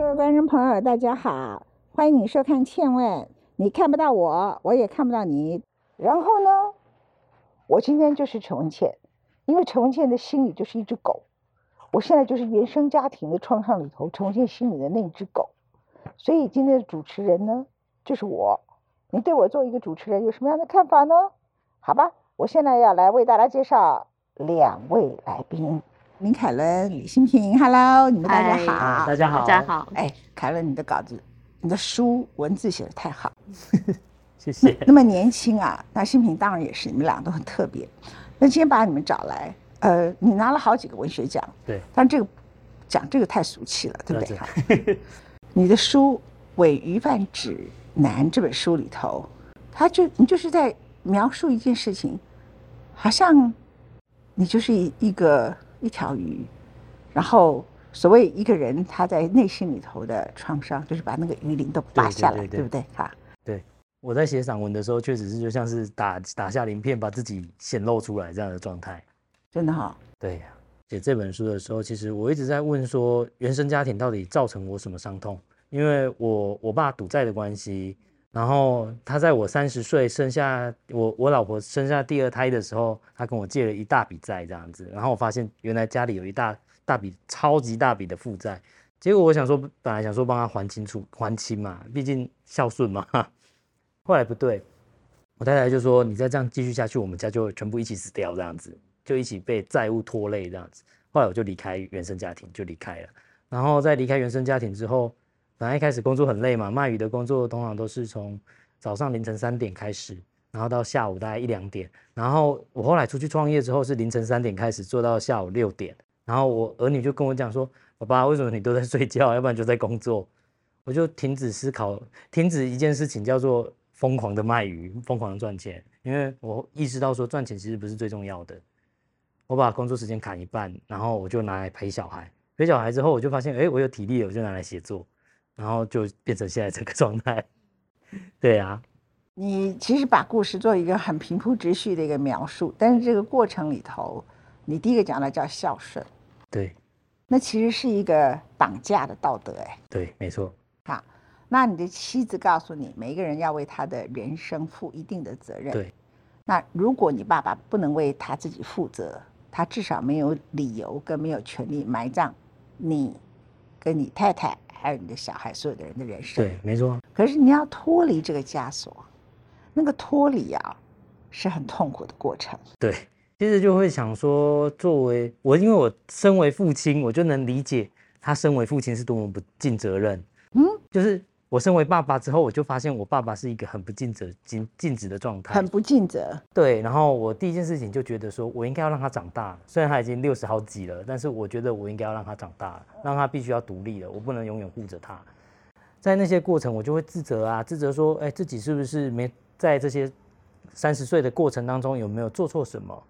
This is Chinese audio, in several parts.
各位观众朋友，大家好，欢迎你收看《倩问》。你看不到我，我也看不到你。然后呢，我今天就是陈文倩，因为陈文倩的心里就是一只狗。我现在就是原生家庭的创伤里头，陈文倩心里的那只狗。所以今天的主持人呢，就是我。你对我做一个主持人有什么样的看法呢？好吧，我现在要来为大家介绍两位来宾。林凯伦、李新平，Hello，你们大家好，大家好，大家好。哎，凯伦，你的稿子、你的书文字写的太好，谢谢。那么年轻啊，那新平当然也是，你们俩都很特别。那今天把你们找来，呃，你拿了好几个文学奖，对，但这个讲这个太俗气了，对不对？你的书《伪鱼贩指南》这本书里头，他就你就是在描述一件事情，好像你就是一一个。一条鱼，然后所谓一个人他在内心里头的创伤，就是把那个鱼鳞都拔下来，对不对？哈，对。我在写散文的时候，确实是就像是打打下鳞片，把自己显露出来这样的状态。真的哈。对呀。写这本书的时候，其实我一直在问说，原生家庭到底造成我什么伤痛？因为我我爸赌债的关系。然后他在我三十岁生下我我老婆生下第二胎的时候，他跟我借了一大笔债这样子。然后我发现原来家里有一大大笔超级大笔的负债。结果我想说，本来想说帮他还清楚还清嘛，毕竟孝顺嘛。后来不对，我太太就说：“你再这样继续下去，我们家就全部一起死掉这样子，就一起被债务拖累这样子。”后来我就离开原生家庭，就离开了。然后在离开原生家庭之后。本来一开始工作很累嘛，卖鱼的工作通常都是从早上凌晨三点开始，然后到下午大概一两点。然后我后来出去创业之后是凌晨三点开始做到下午六点。然后我儿女就跟我讲说：“爸爸，为什么你都在睡觉，要不然就在工作？”我就停止思考，停止一件事情叫做疯狂的卖鱼，疯狂的赚钱。因为我意识到说赚钱其实不是最重要的。我把工作时间砍一半，然后我就拿来陪小孩。陪小孩之后，我就发现，哎，我有体力了，我就拿来写作。然后就变成现在这个状态，对啊。你其实把故事做一个很平铺直叙的一个描述，但是这个过程里头，你第一个讲的叫孝顺，对，那其实是一个绑架的道德，哎，对，没错。好，那你的妻子告诉你，每一个人要为他的人生负一定的责任，对。那如果你爸爸不能为他自己负责，他至少没有理由跟没有权利埋葬你跟你太太。还有你的小孩，所有的人的人生，对，没错。可是你要脱离这个枷锁，那个脱离啊，是很痛苦的过程。对，其实就会想说，作为我，因为我身为父亲，我就能理解他身为父亲是多么不尽责任。嗯，就是。我身为爸爸之后，我就发现我爸爸是一个很不尽责、尽尽职的状态，很不尽责。对，然后我第一件事情就觉得说，我应该要让他长大。虽然他已经六十好几了，但是我觉得我应该要让他长大，让他必须要独立了。我不能永远护着他。在那些过程，我就会自责啊，自责说，哎，自己是不是没在这些三十岁的过程当中有没有做错什么？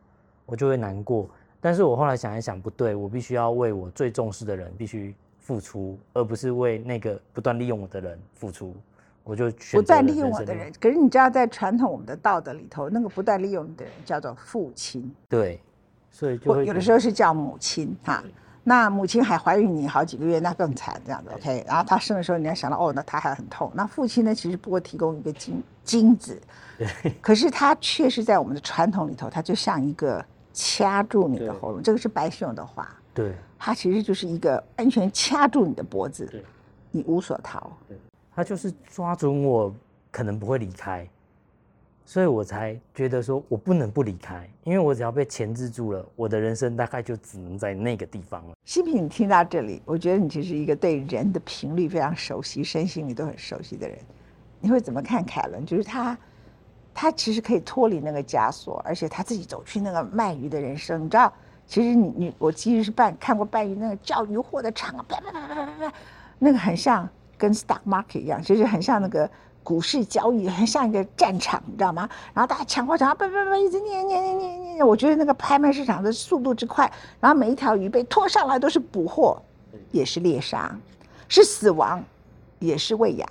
我就会难过。但是我后来想一想，不对，我必须要为我最重视的人必须。付出，而不是为那个不断利用我的人付出，我就不断利用我的人。可是你知道，在传统我们的道德里头，那个不断利用的人叫做父亲。对，所以就有的时候是叫母亲哈。那母亲还怀孕你好几个月，那更惨这样子。OK，然后她生的时候，你要想到哦，那她还很痛。那父亲呢，其实不过提供一个精精子，可是他却是在我们的传统里头，他就像一个掐住你的喉咙。这个是白熊的话。对，他其实就是一个安全掐住你的脖子，对，你无所逃。对，他就是抓准我可能不会离开，所以我才觉得说我不能不离开，因为我只要被钳制住了，我的人生大概就只能在那个地方了。西平，你听到这里，我觉得你其实一个对人的频率非常熟悉，身心你都很熟悉的人，你会怎么看凯伦？就是他，他其实可以脱离那个枷锁，而且他自己走去那个卖鱼的人生，你知道。其实你你我其实是办看过办鱼那个叫鱼货的场，啪啪啪啪啪啪，那个很像跟 stock market 一样，其实很像那个股市交易，很像一个战场，你知道吗？然后大家抢货抢啊，啪啪啪一直念念念念念，我觉得那个拍卖市场的速度之快，然后每一条鱼被拖上来都是捕获，也是猎杀，是死亡，也是喂养。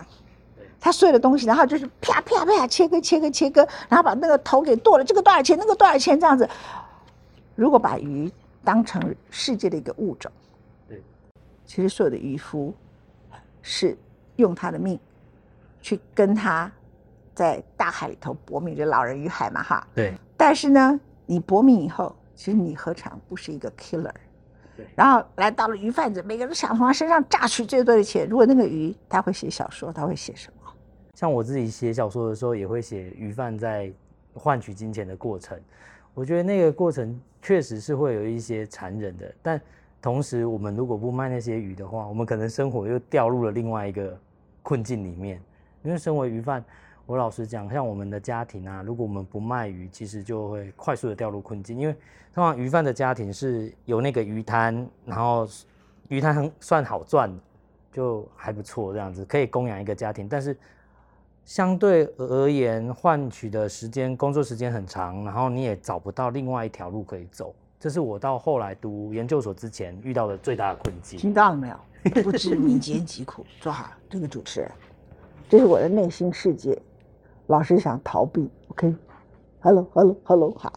他碎了东西，然后就是啪啪啪切割切割切割，然后把那个头给剁了，这个多少钱？那个多少钱？这样子。如果把鱼当成世界的一个物种，对，其实所有的渔夫是用他的命去跟他在大海里头搏命，就老人与海嘛，哈。对。但是呢，你搏命以后，其实你何尝不是一个 killer？对。然后来到了鱼贩子，每个人都想从他身上榨取最多的钱。如果那个鱼他会写小说，他会写什么？像我自己写小说的时候，也会写鱼贩在换取金钱的过程。我觉得那个过程确实是会有一些残忍的，但同时我们如果不卖那些鱼的话，我们可能生活又掉入了另外一个困境里面。因为身为鱼贩，我老实讲，像我们的家庭啊，如果我们不卖鱼，其实就会快速的掉入困境。因为通常鱼贩的家庭是有那个鱼摊，然后鱼摊很算好赚，就还不错这样子，可以供养一个家庭，但是。相对而言，换取的时间、工作时间很长，然后你也找不到另外一条路可以走。这是我到后来读研究所之前遇到的最大的困境。听到了没有？不知民间疾苦，做好这个主持人，这是我的内心世界。老是想逃避，OK？Hello，Hello，Hello，好。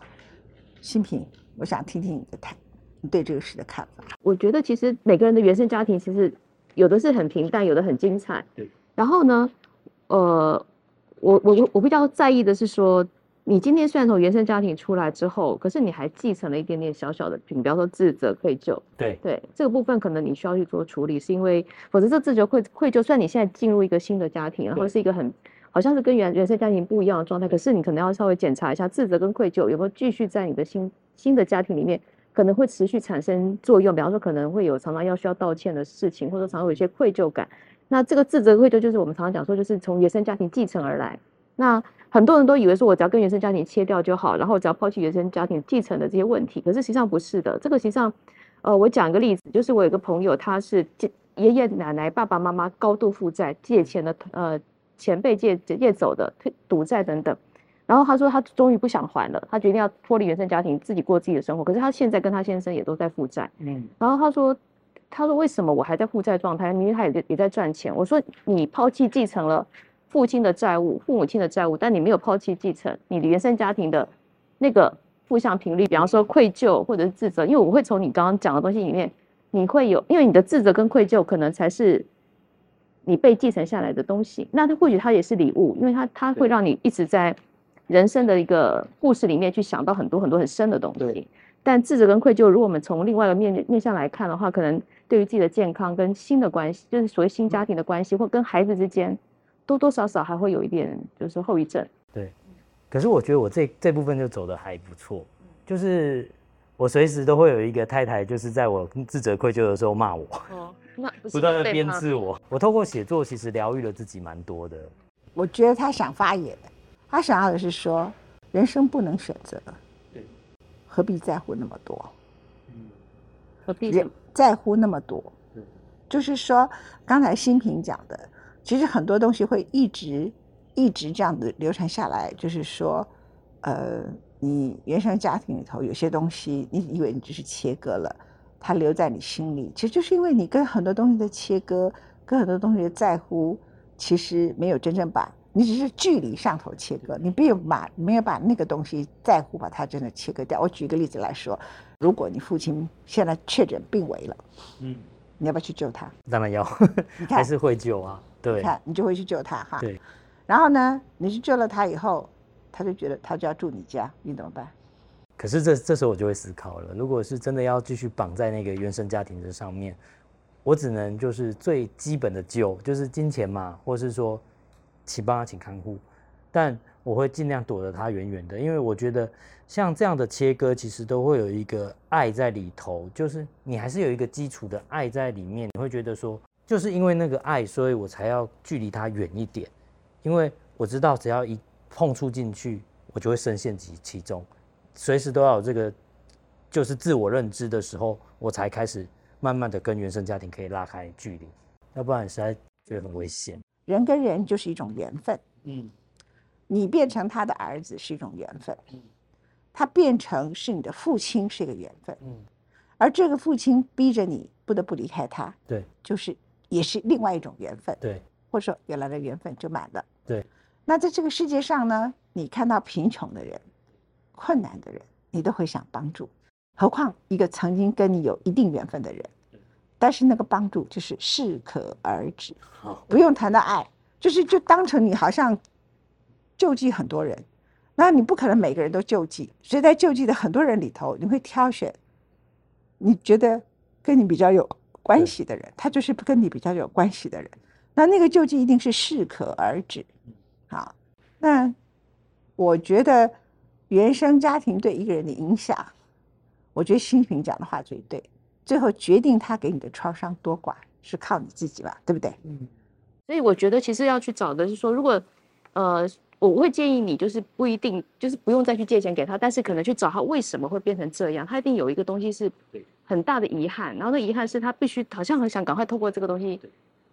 新平，我想听听你的谈，你对这个事的看法。我觉得其实每个人的原生家庭，其实有的是很平淡，有的很精彩。对。然后呢？呃，我我我比较在意的是说，你今天虽然从原生家庭出来之后，可是你还继承了一点点小小的，比方说自责、愧疚。对对，这个部分可能你需要去做处理，是因为否则这自责、愧愧疚，虽然你现在进入一个新的家庭，然后是一个很好像是跟原原生家庭不一样的状态，可是你可能要稍微检查一下自责跟愧疚有没有继续在你的新新的家庭里面可能会持续产生作用，比方说可能会有常常要需要道歉的事情，或者常常有一些愧疚感。那这个自责愧疚就是我们常常讲说，就是从原生家庭继承而来。那很多人都以为说，我只要跟原生家庭切掉就好，然后只要抛弃原生家庭继承的这些问题。可是实际上不是的。这个实际上，呃，我讲一个例子，就是我有个朋友，他是借爷爷奶奶、爸爸妈妈高度负债借钱的，呃，前辈借借走的，赌债等等。然后他说他终于不想还了，他决定要脱离原生家庭，自己过自己的生活。可是他现在跟他先生也都在负债。嗯。然后他说。他说：“为什么我还在负债状态？明明他也也在赚钱。”我说：“你抛弃继承了父亲的债务、父母亲的债务，但你没有抛弃继承你的原生家庭的那个负向频率，比方说愧疚或者是自责。因为我会从你刚刚讲的东西里面，你会有，因为你的自责跟愧疚可能才是你被继承下来的东西。那他或许他也是礼物，因为他他会让你一直在人生的一个故事里面去想到很多很多很深的东西。但自责跟愧疚，如果我们从另外一个面面向来看的话，可能。”对于自己的健康跟新的关系，就是所谓新家庭的关系，或跟孩子之间，多多少少还会有一点就是后遗症。对，可是我觉得我这这部分就走的还不错，就是我随时都会有一个太太，就是在我自责愧疚的时候骂我，哦，那不 断的鞭笞我。我透过写作其实疗愈了自己蛮多的。我觉得他想发言，他想要的是说，人生不能选择，对，何必在乎那么多？嗯，何必？在乎那么多，就是说，刚才新平讲的，其实很多东西会一直一直这样子流传下来。就是说，呃，你原生家庭里头有些东西，你以为你只是切割了，它留在你心里，其实就是因为你跟很多东西的切割，跟很多东西的在乎，其实没有真正把你只是距离上头切割，你没有把没有把那个东西在乎，把它真的切割掉。我举一个例子来说。如果你父亲现在确诊病危了，嗯，你要不要去救他？当然要，你看还是会救啊。对，你看你就会去救他哈。对，然后呢，你去救了他以后，他就觉得他就要住你家，你怎么办？可是这这时候我就会思考了，如果是真的要继续绑在那个原生家庭的上面，我只能就是最基本的救，就是金钱嘛，或是说请帮他请看护，但。我会尽量躲得他远远的，因为我觉得像这样的切割，其实都会有一个爱在里头，就是你还是有一个基础的爱在里面。你会觉得说，就是因为那个爱，所以我才要距离他远一点，因为我知道只要一碰触进去，我就会深陷其其中，随时都要有这个就是自我认知的时候，我才开始慢慢的跟原生家庭可以拉开距离，要不然实在觉得很危险。人跟人就是一种缘分，嗯。你变成他的儿子是一种缘分，他变成是你的父亲是一个缘分，嗯，而这个父亲逼着你不得不离开他，对，就是也是另外一种缘分，对，或者说原来的缘分就满了，对。那在这个世界上呢，你看到贫穷的人、困难的人，你都会想帮助，何况一个曾经跟你有一定缘分的人，但是那个帮助就是适可而止，不用谈到爱，就是就当成你好像救济很多人，那你不可能每个人都救济，所以在救济的很多人里头，你会挑选你觉得跟你比较有关系的人，他就是跟你比较有关系的人，那那个救济一定是适可而止。好，那我觉得原生家庭对一个人的影响，我觉得新平讲的话最对。最后决定他给你的创伤多寡，是靠你自己吧，对不对？嗯，所以我觉得其实要去找的是说，如果呃，我会建议你就是不一定就是不用再去借钱给他，但是可能去找他为什么会变成这样，他一定有一个东西是很大的遗憾，然后那遗憾是他必须好像很想赶快透过这个东西，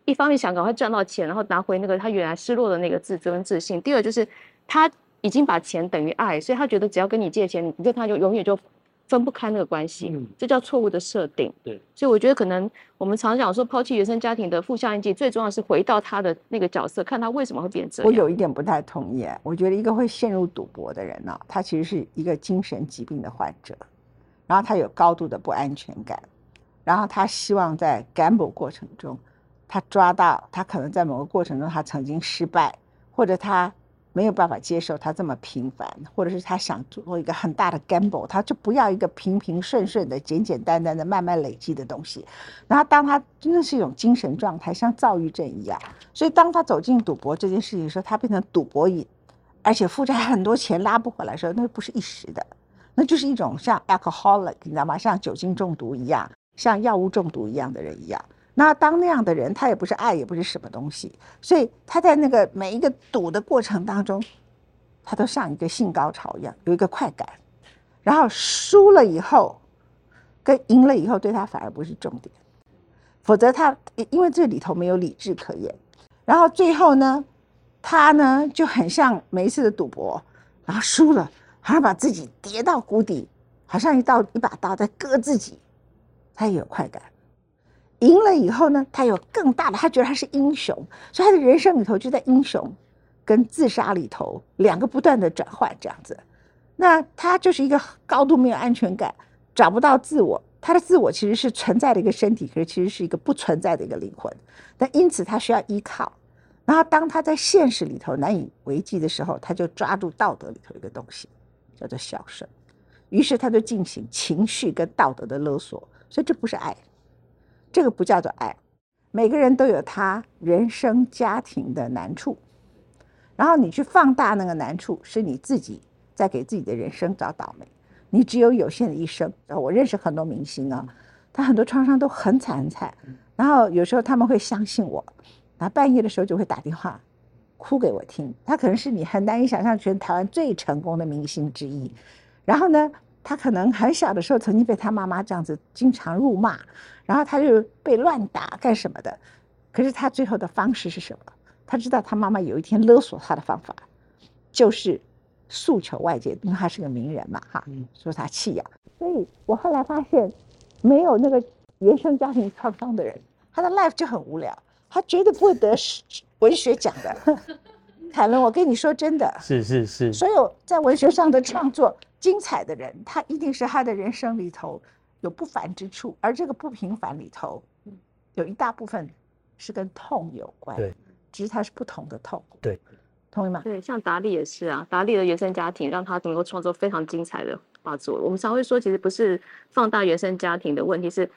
一方面想赶快赚到钱，然后拿回那个他原来失落的那个自尊自信；第二就是他已经把钱等于爱，所以他觉得只要跟你借钱，你跟他就永远就。分不开那个关系，这叫错误的设定。对，所以我觉得可能我们常讲说抛弃原生家庭的负向印记，最重要是回到他的那个角色，看他为什么会变这样。我有一点不太同意，我觉得一个会陷入赌博的人呢，他其实是一个精神疾病的患者，然后他有高度的不安全感，然后他希望在 gamble 过程中，他抓到他可能在某个过程中他曾经失败，或者他。没有办法接受他这么平凡，或者是他想做一个很大的 gamble，他就不要一个平平顺顺的、简简单单的、慢慢累积的东西。然后，当他真的是一种精神状态，像躁郁症一样，所以当他走进赌博这件事情的时候，他变成赌博瘾，而且负债很多钱拉不回来的时候，那不是一时的，那就是一种像 alcoholic，你知道吗？像酒精中毒一样，像药物中毒一样的人一样。那当那样的人，他也不是爱，也不是什么东西，所以他在那个每一个赌的过程当中，他都像一个性高潮一样，有一个快感。然后输了以后，跟赢了以后，对他反而不是重点。否则他因为这里头没有理智可言。然后最后呢，他呢就很像每一次的赌博，然后输了，好像把自己跌到谷底，好像一道一把刀在割自己，他也有快感。赢了以后呢，他有更大的，他觉得他是英雄，所以他的人生里头就在英雄跟自杀里头两个不断的转换这样子。那他就是一个高度没有安全感，找不到自我，他的自我其实是存在的一个身体，可是其实是一个不存在的一个灵魂。但因此他需要依靠，然后当他在现实里头难以为继的时候，他就抓住道德里头一个东西，叫做孝顺，于是他就进行情绪跟道德的勒索，所以这不是爱。这个不叫做爱，每个人都有他人生家庭的难处，然后你去放大那个难处，是你自己在给自己的人生找倒霉。你只有有限的一生。我认识很多明星啊，他很多创伤都很惨很惨，然后有时候他们会相信我，然后半夜的时候就会打电话哭给我听。他可能是你很难以想象全台湾最成功的明星之一，然后呢，他可能很小的时候曾经被他妈妈这样子经常辱骂。然后他就被乱打干什么的？可是他最后的方式是什么？他知道他妈妈有一天勒索他的方法，就是诉求外界，因为他是个名人嘛，哈，说他弃养。所以我后来发现，没有那个原生家庭创伤的人，他的 life 就很无聊，他绝对不会得文学奖的。凯伦，我跟你说真的，是是是，所有在文学上的创作精彩的人，他一定是他的人生里头。有不凡之处，而这个不平凡里头，有一大部分是跟痛有关。对，只是它是不同的痛。对，同意吗？对，像达利也是啊，达利的原生家庭让他能够创作非常精彩的画作。我们常会说，其实不是放大原生家庭的问题，是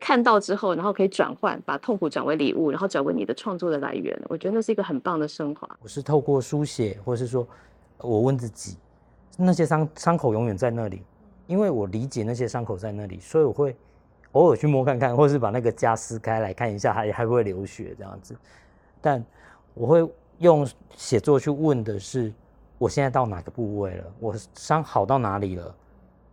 看到之后，然后可以转换，把痛苦转为礼物，然后转为你的创作的来源。我觉得那是一个很棒的升华。我是透过书写，或是说，我问自己，那些伤伤口永远在那里。因为我理解那些伤口在那里，所以我会偶尔去摸看看，或是把那个痂撕开来看一下，还还会流血这样子。但我会用写作去问的是，我现在到哪个部位了？我伤好到哪里了？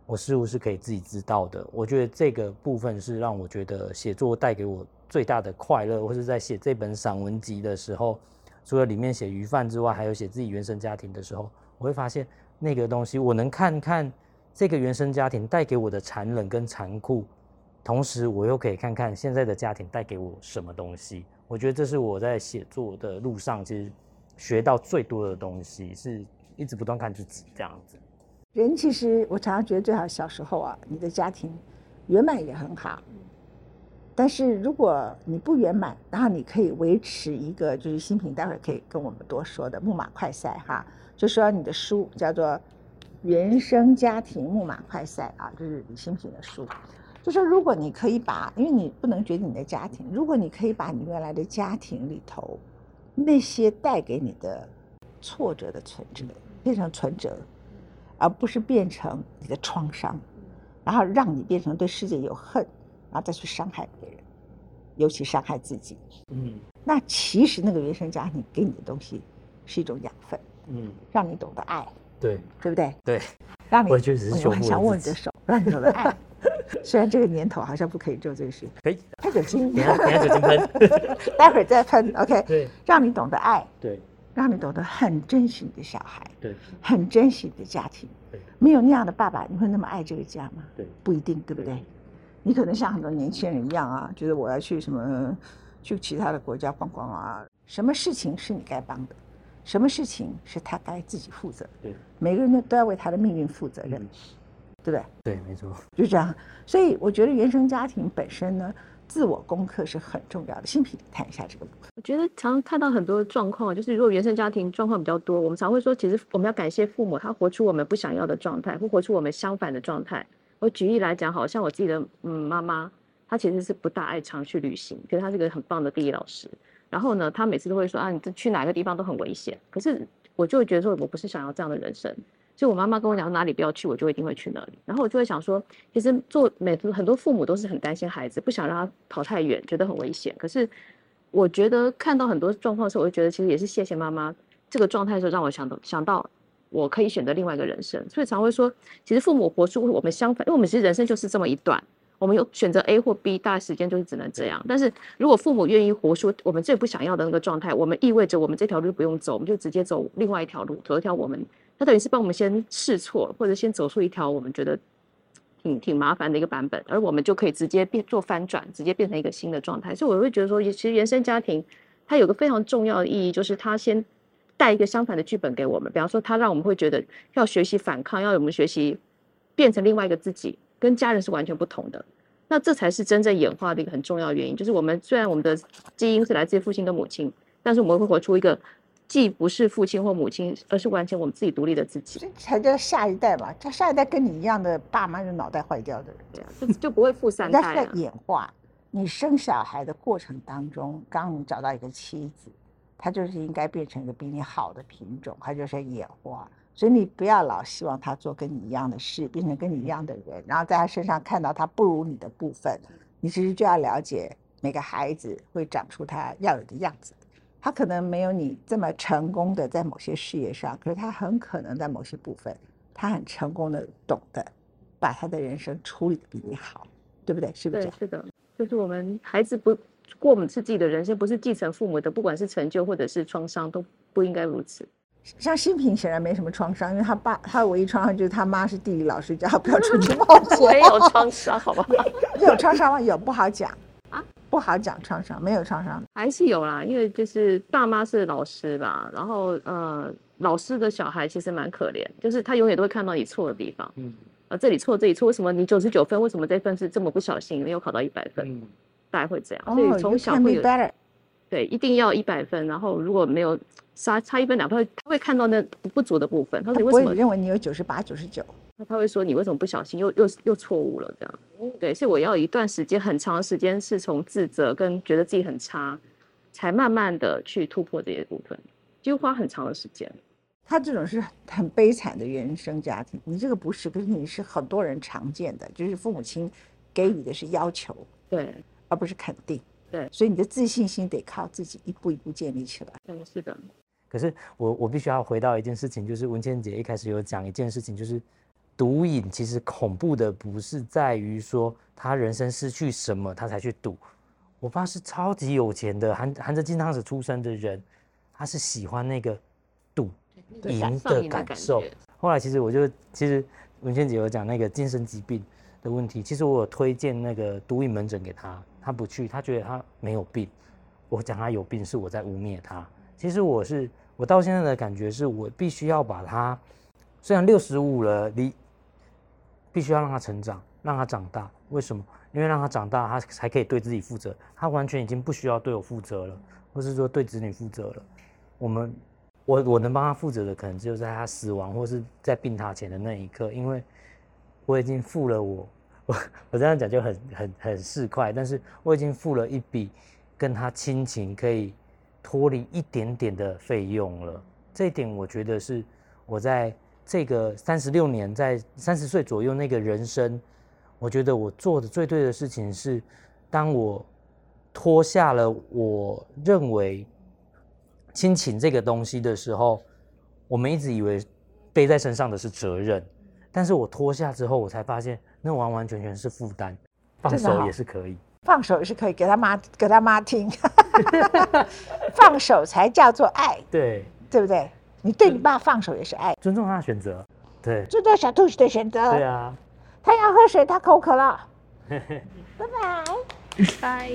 我似乎是可以自己知道的。我觉得这个部分是让我觉得写作带给我最大的快乐，或是在写这本散文集的时候，除了里面写鱼贩之外，还有写自己原生家庭的时候，我会发现那个东西，我能看看。这个原生家庭带给我的残忍跟残酷，同时我又可以看看现在的家庭带给我什么东西。我觉得这是我在写作的路上其实学到最多的东西，是一直不断看自己这样子。人其实我常常觉得最好小时候啊，你的家庭圆满也很好，但是如果你不圆满，然后你可以维持一个就是新品，待会儿可以跟我们多说的木马快赛哈，就说你的书叫做《原生家庭木马快赛》啊，这是李新平的书。就说如果你可以把，因为你不能决定你的家庭，如果你可以把你原来的家庭里头那些带给你的挫折的存折变成存折，而不是变成你的创伤，然后让你变成对世界有恨，然后再去伤害别人，尤其伤害自己。嗯那其实那个原生家庭给你的东西是一种养分，嗯，让你懂得爱，对。对不对？对，让你我觉得只是我很想握你的手，让你懂得爱。虽然这个年头好像不可以做这个事，可以，喷酒精等，一下等一下酒精喷，待会儿再喷。OK，对。让你懂得爱，对。让你懂得很珍惜你的小孩，对。很珍惜你的家庭。对。没有那样的爸爸，你会那么爱这个家吗？对，不一定，对不对？你可能像很多年轻人一样啊，觉得我要去什么去其他的国家逛逛啊，什么事情是你该帮的，什么事情是他该自己负责。对，每个人呢都要为他的命运负责任，嗯对不对？对，没错，就这样。所以我觉得原生家庭本身呢，自我功课是很重要的。新平谈一下这个部分。我觉得常常看到很多状况，就是如果原生家庭状况比较多，我们常会说，其实我们要感谢父母，他活出我们不想要的状态，或活出我们相反的状态。我举例来讲，好像我自己的嗯妈妈，她其实是不大爱常去旅行，可是她是个很棒的地理老师。然后呢，他每次都会说啊，你这去哪个地方都很危险。可是我就会觉得说，我不是想要这样的人生。所以我妈妈跟我讲哪里不要去，我就一定会去那里。然后我就会想说，其实做每很多父母都是很担心孩子，不想让他跑太远，觉得很危险。可是我觉得看到很多状况的时候，我就觉得其实也是谢谢妈妈这个状态的时候，让我想到想到我可以选择另外一个人生。所以常会说，其实父母活出我们相反，因为我们其实人生就是这么一段，我们有选择 A 或 B，大概时间就是只能这样。但是如果父母愿意活出我们最不想要的那个状态，我们意味着我们这条路不用走，我们就直接走另外一条路，走一条我们，他等于是帮我们先试错，或者先走出一条我们觉得挺挺麻烦的一个版本，而我们就可以直接变做翻转，直接变成一个新的状态。所以我会觉得说，其实原生家庭它有个非常重要的意义，就是它先带一个相反的剧本给我们。比方说，它让我们会觉得要学习反抗，要我们学习变成另外一个自己，跟家人是完全不同的。那这才是真正演化的一个很重要原因，就是我们虽然我们的基因是来自于父亲跟母亲，但是我们会活出一个既不是父亲或母亲，而是完全我们自己独立的自己。这才叫下一代嘛，这下一代跟你一样的爸妈是脑袋坏掉的人。对啊，就就不会负三代啊。演化。你生小孩的过程当中，刚你找到一个妻子，她就是应该变成一个比你好的品种，她就是演化。所以你不要老希望他做跟你一样的事，变成跟你一样的人，然后在他身上看到他不如你的部分。你其实就要了解，每个孩子会长出他要有的样子。他可能没有你这么成功的在某些事业上，可是他很可能在某些部分，他很成功的懂得把他的人生处理的比你好，对不对？是不是对，是的，就是我们孩子不过我们是自己的人生，不是继承父母的，不管是成就或者是创伤，都不应该如此。像新平显然没什么创伤，因为他爸他唯一创伤就是他妈是地理老师，叫他不要出去冒险。我也有创伤，好不好？有创伤吗？有，不好讲啊，不好讲创伤，没有创伤。还是有啦，因为就是爸妈是老师吧，然后呃，老师的小孩其实蛮可怜，就是他永远都会看到你错的地方，嗯啊，这里错这里错，为什么你九十九分，为什么这份是这么不小心没有考到一百分？嗯大概会这样，哦所以从小会有。对，一定要一百分，然后如果没有差差一分两分，他会看到那不不足的部分，他他不会说你为什么认为你有九十八、九十九。那他会说你为什么不小心又又又错误了这样？对，所以我要一段时间很长的时间是从自责跟觉得自己很差，才慢慢的去突破这些部分，就花很长的时间。他这种是很悲惨的原生家庭，你这个不是，可是你是很多人常见的，就是父母亲给予的是要求，对，而不是肯定。对所以你的自信心得靠自己一步一步建立起来。对，是的，可是我我必须要回到一件事情，就是文倩姐一开始有讲一件事情，就是毒瘾其实恐怖的不是在于说他人生失去什么他才去赌。我爸是超级有钱的，含含着金汤匙出生的人，他是喜欢那个赌赢的感受。后来其实我就其实文倩姐有讲那个精神疾病的问题，其实我有推荐那个毒瘾门诊给他，他不去，他觉得他没有病。我讲他有病是我在污蔑他。其实我是我到现在的感觉是我必须要把他，虽然六十五了，你必须要让他成长，让他长大。为什么？因为让他长大，他才可以对自己负责。他完全已经不需要对我负责了，或是说对子女负责了。我们，我我能帮他负责的，可能只有在他死亡或是在病榻前的那一刻，因为我已经负了我，我我这样讲就很很很市侩，但是我已经付了一笔跟他亲情可以脱离一点点的费用了。这一点我觉得是我在这个三十六年，在三十岁左右那个人生，我觉得我做的最对的事情是，当我脱下了我认为亲情这个东西的时候，我们一直以为背在身上的是责任，但是我脱下之后，我才发现那完完全全是负担，放手也是可以。放手也是可以给他妈给他妈听，放手才叫做爱，对，对不对？你对你爸放手也是爱，尊重他的选择。对，尊重小兔子的选择。对啊。他要喝水，他口渴了。拜拜。拜。